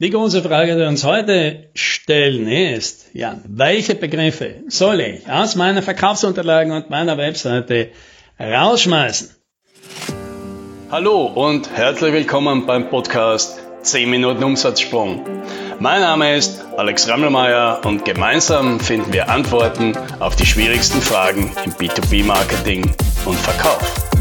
Die große Frage, die wir uns heute stellen, ist, ja, welche Begriffe soll ich aus meinen Verkaufsunterlagen und meiner Webseite rausschmeißen? Hallo und herzlich willkommen beim Podcast 10 Minuten Umsatzsprung. Mein Name ist Alex Rammelmeier und gemeinsam finden wir Antworten auf die schwierigsten Fragen im B2B-Marketing und Verkauf.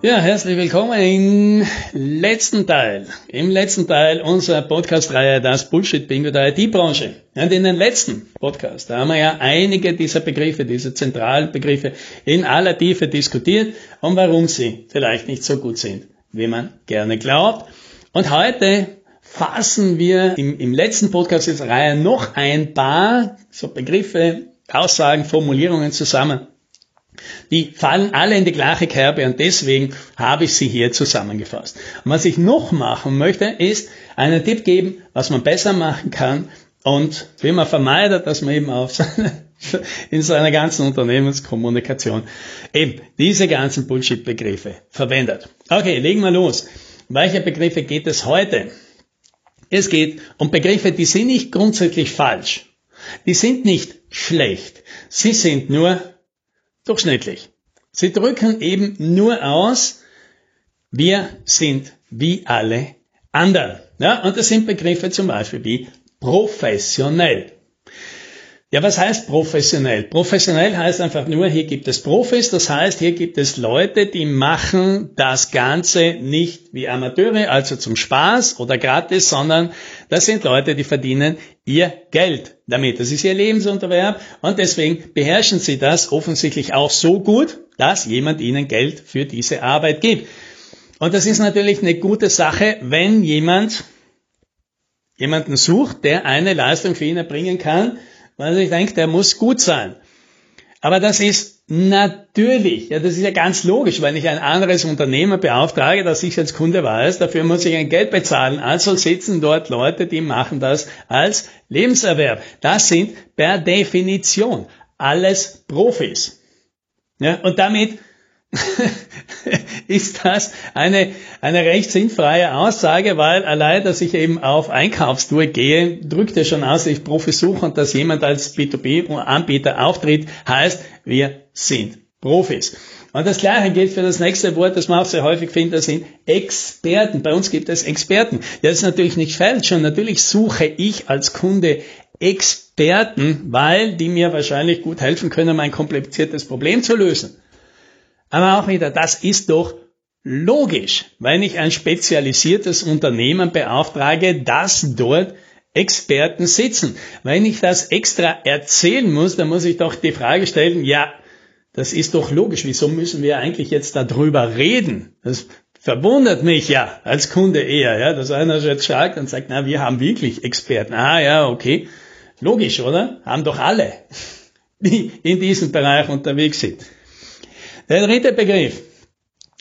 Ja, herzlich willkommen im letzten Teil, im letzten Teil unserer Podcast-Reihe Das Bullshit-Bingo der IT-Branche. Und in den letzten Podcast, da haben wir ja einige dieser Begriffe, diese zentralen Begriffe in aller Tiefe diskutiert und warum sie vielleicht nicht so gut sind, wie man gerne glaubt. Und heute fassen wir im, im letzten Podcast dieser Reihe noch ein paar so Begriffe, Aussagen, Formulierungen zusammen die fallen alle in die gleiche Kerbe und deswegen habe ich sie hier zusammengefasst. Und was ich noch machen möchte, ist einen Tipp geben, was man besser machen kann und wie man vermeidet, dass man eben auf seine, in seiner ganzen Unternehmenskommunikation eben diese ganzen Bullshit-Begriffe verwendet. Okay, legen wir los. Welche Begriffe geht es heute? Es geht um Begriffe, die sind nicht grundsätzlich falsch. Die sind nicht schlecht. Sie sind nur durchschnittlich. Sie drücken eben nur aus, wir sind wie alle anderen. Ja, und das sind Begriffe zum Beispiel wie professionell. Ja, was heißt professionell? Professionell heißt einfach nur, hier gibt es Profis, das heißt, hier gibt es Leute, die machen das Ganze nicht wie Amateure, also zum Spaß oder gratis, sondern das sind Leute, die verdienen ihr Geld damit. Das ist ihr Lebensunterwerb und deswegen beherrschen sie das offensichtlich auch so gut, dass jemand ihnen Geld für diese Arbeit gibt. Und das ist natürlich eine gute Sache, wenn jemand jemanden sucht, der eine Leistung für ihn erbringen kann, weil ich denke, der muss gut sein. Aber das ist natürlich, ja, das ist ja ganz logisch, wenn ich ein anderes Unternehmen beauftrage, dass ich als Kunde weiß, dafür muss ich ein Geld bezahlen. Also sitzen dort Leute, die machen das als Lebenserwerb. Das sind per Definition alles Profis. Ja, und damit ist das eine, eine recht sinnfreie Aussage, weil allein, dass ich eben auf Einkaufstour gehe, drückt ja schon aus, ich Profi suche und dass jemand als B2B-Anbieter auftritt, heißt, wir sind Profis. Und das Gleiche gilt für das nächste Wort, das man auch sehr häufig findet, das sind Experten. Bei uns gibt es Experten. Das ist natürlich nicht falsch und natürlich suche ich als Kunde Experten, weil die mir wahrscheinlich gut helfen können, mein kompliziertes Problem zu lösen. Aber auch wieder, das ist doch logisch, wenn ich ein spezialisiertes Unternehmen beauftrage, dass dort Experten sitzen. Wenn ich das extra erzählen muss, dann muss ich doch die Frage stellen, ja, das ist doch logisch, wieso müssen wir eigentlich jetzt darüber reden? Das verwundert mich ja als Kunde eher, ja, dass einer jetzt schaut und sagt, na, wir haben wirklich Experten. Ah, ja, okay. Logisch, oder? Haben doch alle, die in diesem Bereich unterwegs sind. Der dritte Begriff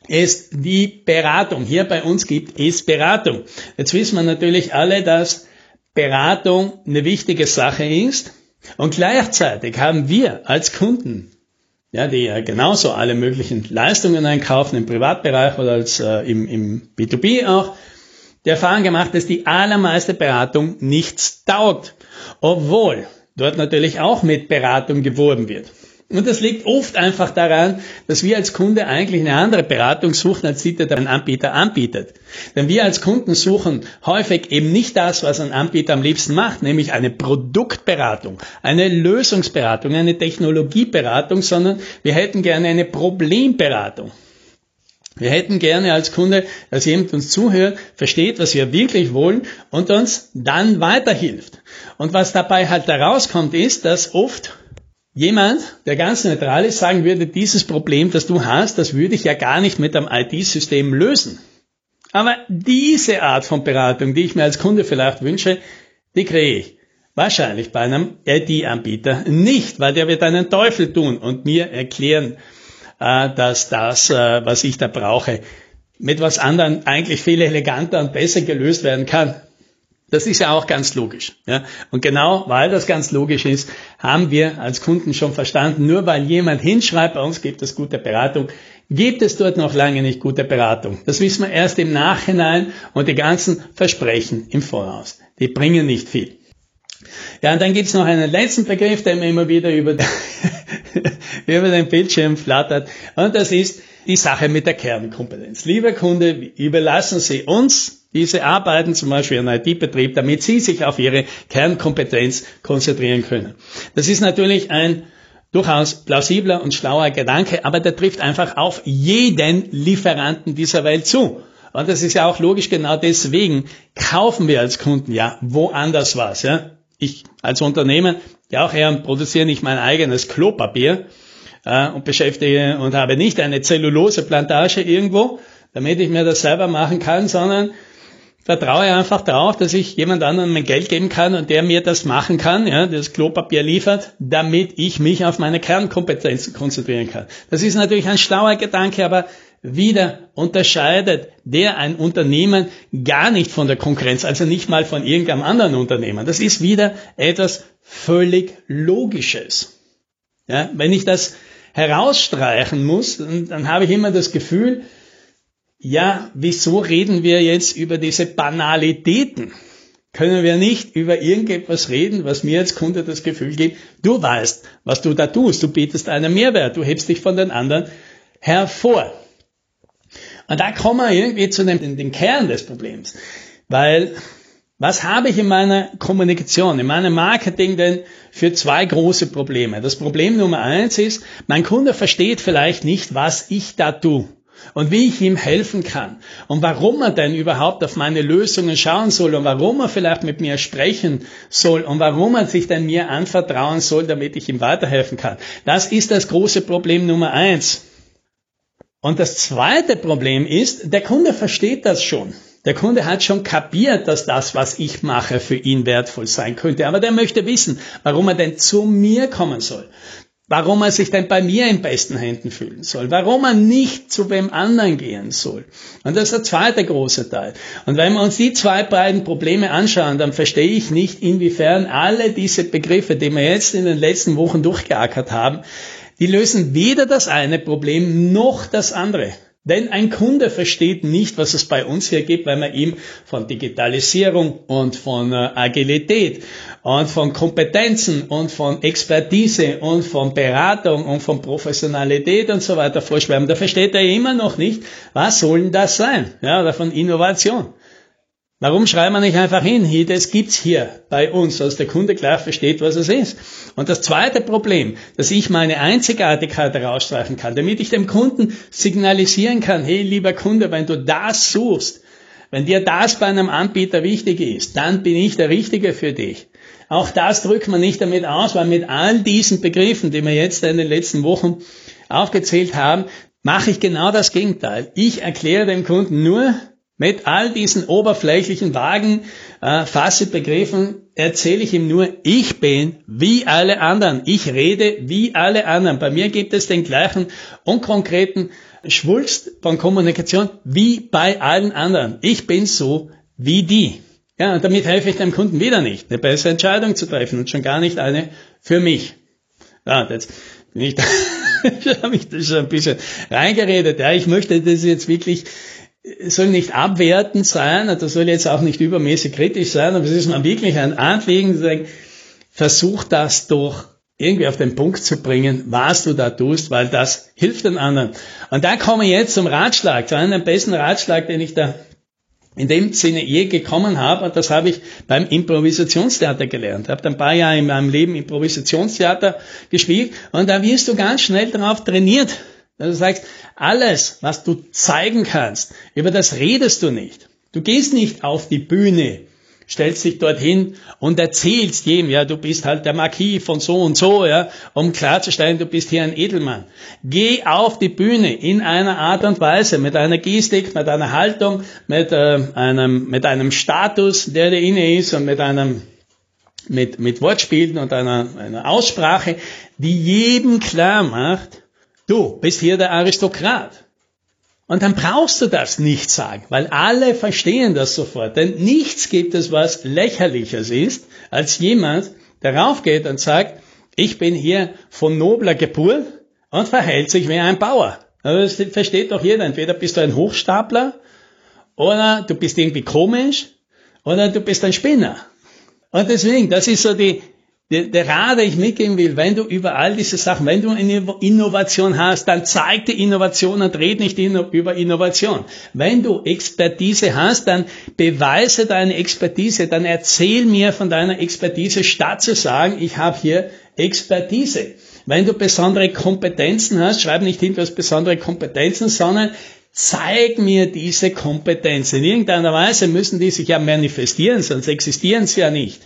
ist die Beratung. Hier bei uns gibt es Beratung. Jetzt wissen wir natürlich alle, dass Beratung eine wichtige Sache ist. Und gleichzeitig haben wir als Kunden, ja, die ja genauso alle möglichen Leistungen einkaufen im Privatbereich oder als äh, im, im B2B auch, die Erfahrung gemacht, dass die allermeiste Beratung nichts taugt. Obwohl dort natürlich auch mit Beratung geworben wird. Und das liegt oft einfach daran, dass wir als Kunde eigentlich eine andere Beratung suchen, als die der Anbieter anbietet. Denn wir als Kunden suchen häufig eben nicht das, was ein Anbieter am liebsten macht, nämlich eine Produktberatung, eine Lösungsberatung, eine Technologieberatung, sondern wir hätten gerne eine Problemberatung. Wir hätten gerne als Kunde, dass jemand uns zuhört, versteht, was wir wirklich wollen und uns dann weiterhilft. Und was dabei halt herauskommt, ist, dass oft Jemand, der ganz neutral ist, sagen würde, dieses Problem, das du hast, das würde ich ja gar nicht mit einem IT-System lösen. Aber diese Art von Beratung, die ich mir als Kunde vielleicht wünsche, die kriege ich wahrscheinlich bei einem IT-Anbieter nicht, weil der wird einen Teufel tun und mir erklären, äh, dass das, äh, was ich da brauche, mit was anderem eigentlich viel eleganter und besser gelöst werden kann. Das ist ja auch ganz logisch. Ja? Und genau weil das ganz logisch ist, haben wir als Kunden schon verstanden, nur weil jemand hinschreibt, bei uns gibt es gute Beratung, gibt es dort noch lange nicht gute Beratung. Das wissen wir erst im Nachhinein und die ganzen Versprechen im Voraus. Die bringen nicht viel. Ja, und dann gibt's noch einen letzten Begriff, der mir immer wieder über, über den Bildschirm flattert. Und das ist die Sache mit der Kernkompetenz. Lieber Kunde, überlassen Sie uns diese Arbeiten, zum Beispiel einen IT-Betrieb, damit Sie sich auf Ihre Kernkompetenz konzentrieren können. Das ist natürlich ein durchaus plausibler und schlauer Gedanke, aber der trifft einfach auf jeden Lieferanten dieser Welt zu. Und das ist ja auch logisch, genau deswegen kaufen wir als Kunden ja woanders was. Ja? Ich als Unternehmen, ja auch eher produziere nicht mein eigenes Klopapier äh, und beschäftige und habe nicht eine Zelluloseplantage irgendwo, damit ich mir das selber machen kann, sondern vertraue einfach darauf, dass ich jemand anderem mein Geld geben kann und der mir das machen kann, ja, das Klopapier liefert, damit ich mich auf meine Kernkompetenzen konzentrieren kann. Das ist natürlich ein schlauer Gedanke, aber wieder unterscheidet der ein Unternehmen gar nicht von der Konkurrenz, also nicht mal von irgendeinem anderen Unternehmen. Das ist wieder etwas völlig Logisches. Ja, wenn ich das herausstreichen muss, dann, dann habe ich immer das Gefühl, ja, wieso reden wir jetzt über diese Banalitäten? Können wir nicht über irgendetwas reden, was mir als Kunde das Gefühl gibt, du weißt, was du da tust, du bietest einen Mehrwert, du hebst dich von den anderen hervor. Und da kommen wir irgendwie zu dem, dem Kern des Problems. Weil was habe ich in meiner Kommunikation, in meinem Marketing denn für zwei große Probleme? Das Problem Nummer eins ist, mein Kunde versteht vielleicht nicht, was ich da tue und wie ich ihm helfen kann und warum er denn überhaupt auf meine Lösungen schauen soll und warum er vielleicht mit mir sprechen soll und warum er sich denn mir anvertrauen soll, damit ich ihm weiterhelfen kann. Das ist das große Problem Nummer eins. Und das zweite Problem ist, der Kunde versteht das schon. Der Kunde hat schon kapiert, dass das, was ich mache, für ihn wertvoll sein könnte. Aber der möchte wissen, warum er denn zu mir kommen soll. Warum er sich denn bei mir in besten Händen fühlen soll. Warum er nicht zu wem anderen gehen soll. Und das ist der zweite große Teil. Und wenn wir uns die zwei beiden Probleme anschauen, dann verstehe ich nicht, inwiefern alle diese Begriffe, die wir jetzt in den letzten Wochen durchgeackert haben, die lösen weder das eine Problem noch das andere. Denn ein Kunde versteht nicht, was es bei uns hier gibt, weil man ihm von Digitalisierung und von äh, Agilität und von Kompetenzen und von Expertise und von Beratung und von Professionalität und so weiter vorschwärmt. Da versteht er immer noch nicht, was soll denn das sein? Ja, oder von Innovation. Warum schreiben wir nicht einfach hin, hier, das gibt's hier bei uns, dass der Kunde klar versteht, was es ist. Und das zweite Problem, dass ich meine Einzigartigkeit herausstreichen kann, damit ich dem Kunden signalisieren kann, hey, lieber Kunde, wenn du das suchst, wenn dir das bei einem Anbieter wichtig ist, dann bin ich der Richtige für dich. Auch das drückt man nicht damit aus, weil mit all diesen Begriffen, die wir jetzt in den letzten Wochen aufgezählt haben, mache ich genau das Gegenteil. Ich erkläre dem Kunden nur, mit all diesen oberflächlichen, vagen äh, Fassebegriffen erzähle ich ihm nur, ich bin wie alle anderen. Ich rede wie alle anderen. Bei mir gibt es den gleichen unkonkreten Schwulst von Kommunikation wie bei allen anderen. Ich bin so wie die. Ja, und damit helfe ich dem Kunden wieder nicht, eine bessere Entscheidung zu treffen und schon gar nicht eine für mich. Ja, jetzt bin ich da, habe ich das schon ein bisschen reingeredet. Ja, ich möchte das jetzt wirklich soll nicht abwertend sein, das soll jetzt auch nicht übermäßig kritisch sein, aber es ist mal wirklich ein Anliegen, zu sagen, versuch das doch irgendwie auf den Punkt zu bringen, was du da tust, weil das hilft den anderen. Und da komme ich jetzt zum Ratschlag, zu einem besten Ratschlag, den ich da in dem Sinne je gekommen habe, und das habe ich beim Improvisationstheater gelernt. Ich habe ein paar Jahre in meinem Leben Improvisationstheater gespielt und da wirst du ganz schnell darauf trainiert, dass du sagst, alles, was du zeigen kannst, über das redest du nicht. Du gehst nicht auf die Bühne, stellst dich dorthin und erzählst jedem, ja, du bist halt der Marquis von so und so, ja, um klarzustellen, du bist hier ein Edelmann. Geh auf die Bühne in einer Art und Weise, mit einer Gestik, mit einer Haltung, mit, äh, einem, mit einem Status, der dir inne ist und mit einem mit, mit Wortspielen und einer, einer Aussprache, die jedem klar macht, Du bist hier der Aristokrat. Und dann brauchst du das nicht sagen, weil alle verstehen das sofort. Denn nichts gibt es, was lächerliches ist, als jemand, der raufgeht und sagt, ich bin hier von nobler Geburt und verhält sich wie ein Bauer. Also das versteht doch jeder. Entweder bist du ein Hochstapler oder du bist irgendwie komisch oder du bist ein Spinner. Und deswegen, das ist so die, der, der Rat, den ich mitgeben will, wenn du über all diese Sachen, wenn du eine Innovation hast, dann zeig die Innovation und red nicht über Innovation. Wenn du Expertise hast, dann beweise deine Expertise, dann erzähl mir von deiner Expertise, statt zu sagen, ich habe hier Expertise. Wenn du besondere Kompetenzen hast, schreib nicht hin, du hast besondere Kompetenzen, sondern zeig mir diese Kompetenzen. In irgendeiner Weise müssen die sich ja manifestieren, sonst existieren sie ja nicht.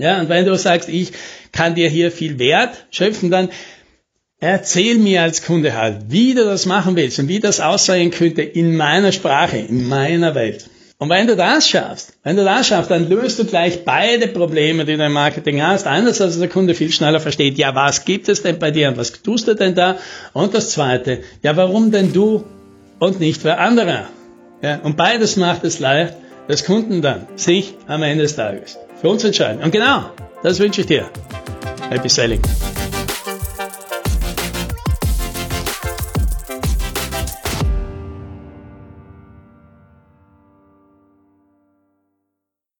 Ja, und wenn du sagst, ich kann dir hier viel Wert schöpfen, dann erzähl mir als Kunde halt, wie du das machen willst und wie das aussehen könnte in meiner Sprache, in meiner Welt. Und wenn du das schaffst, wenn du das schaffst, dann löst du gleich beide Probleme, die du im Marketing hast. Einerseits, dass der Kunde viel schneller versteht, ja, was gibt es denn bei dir und was tust du denn da? Und das zweite, ja, warum denn du und nicht wer anderer? Ja, und beides macht es leicht, dass Kunden dann sich am Ende des Tages für uns entscheiden. Und genau, das wünsche ich dir. Happy Selling.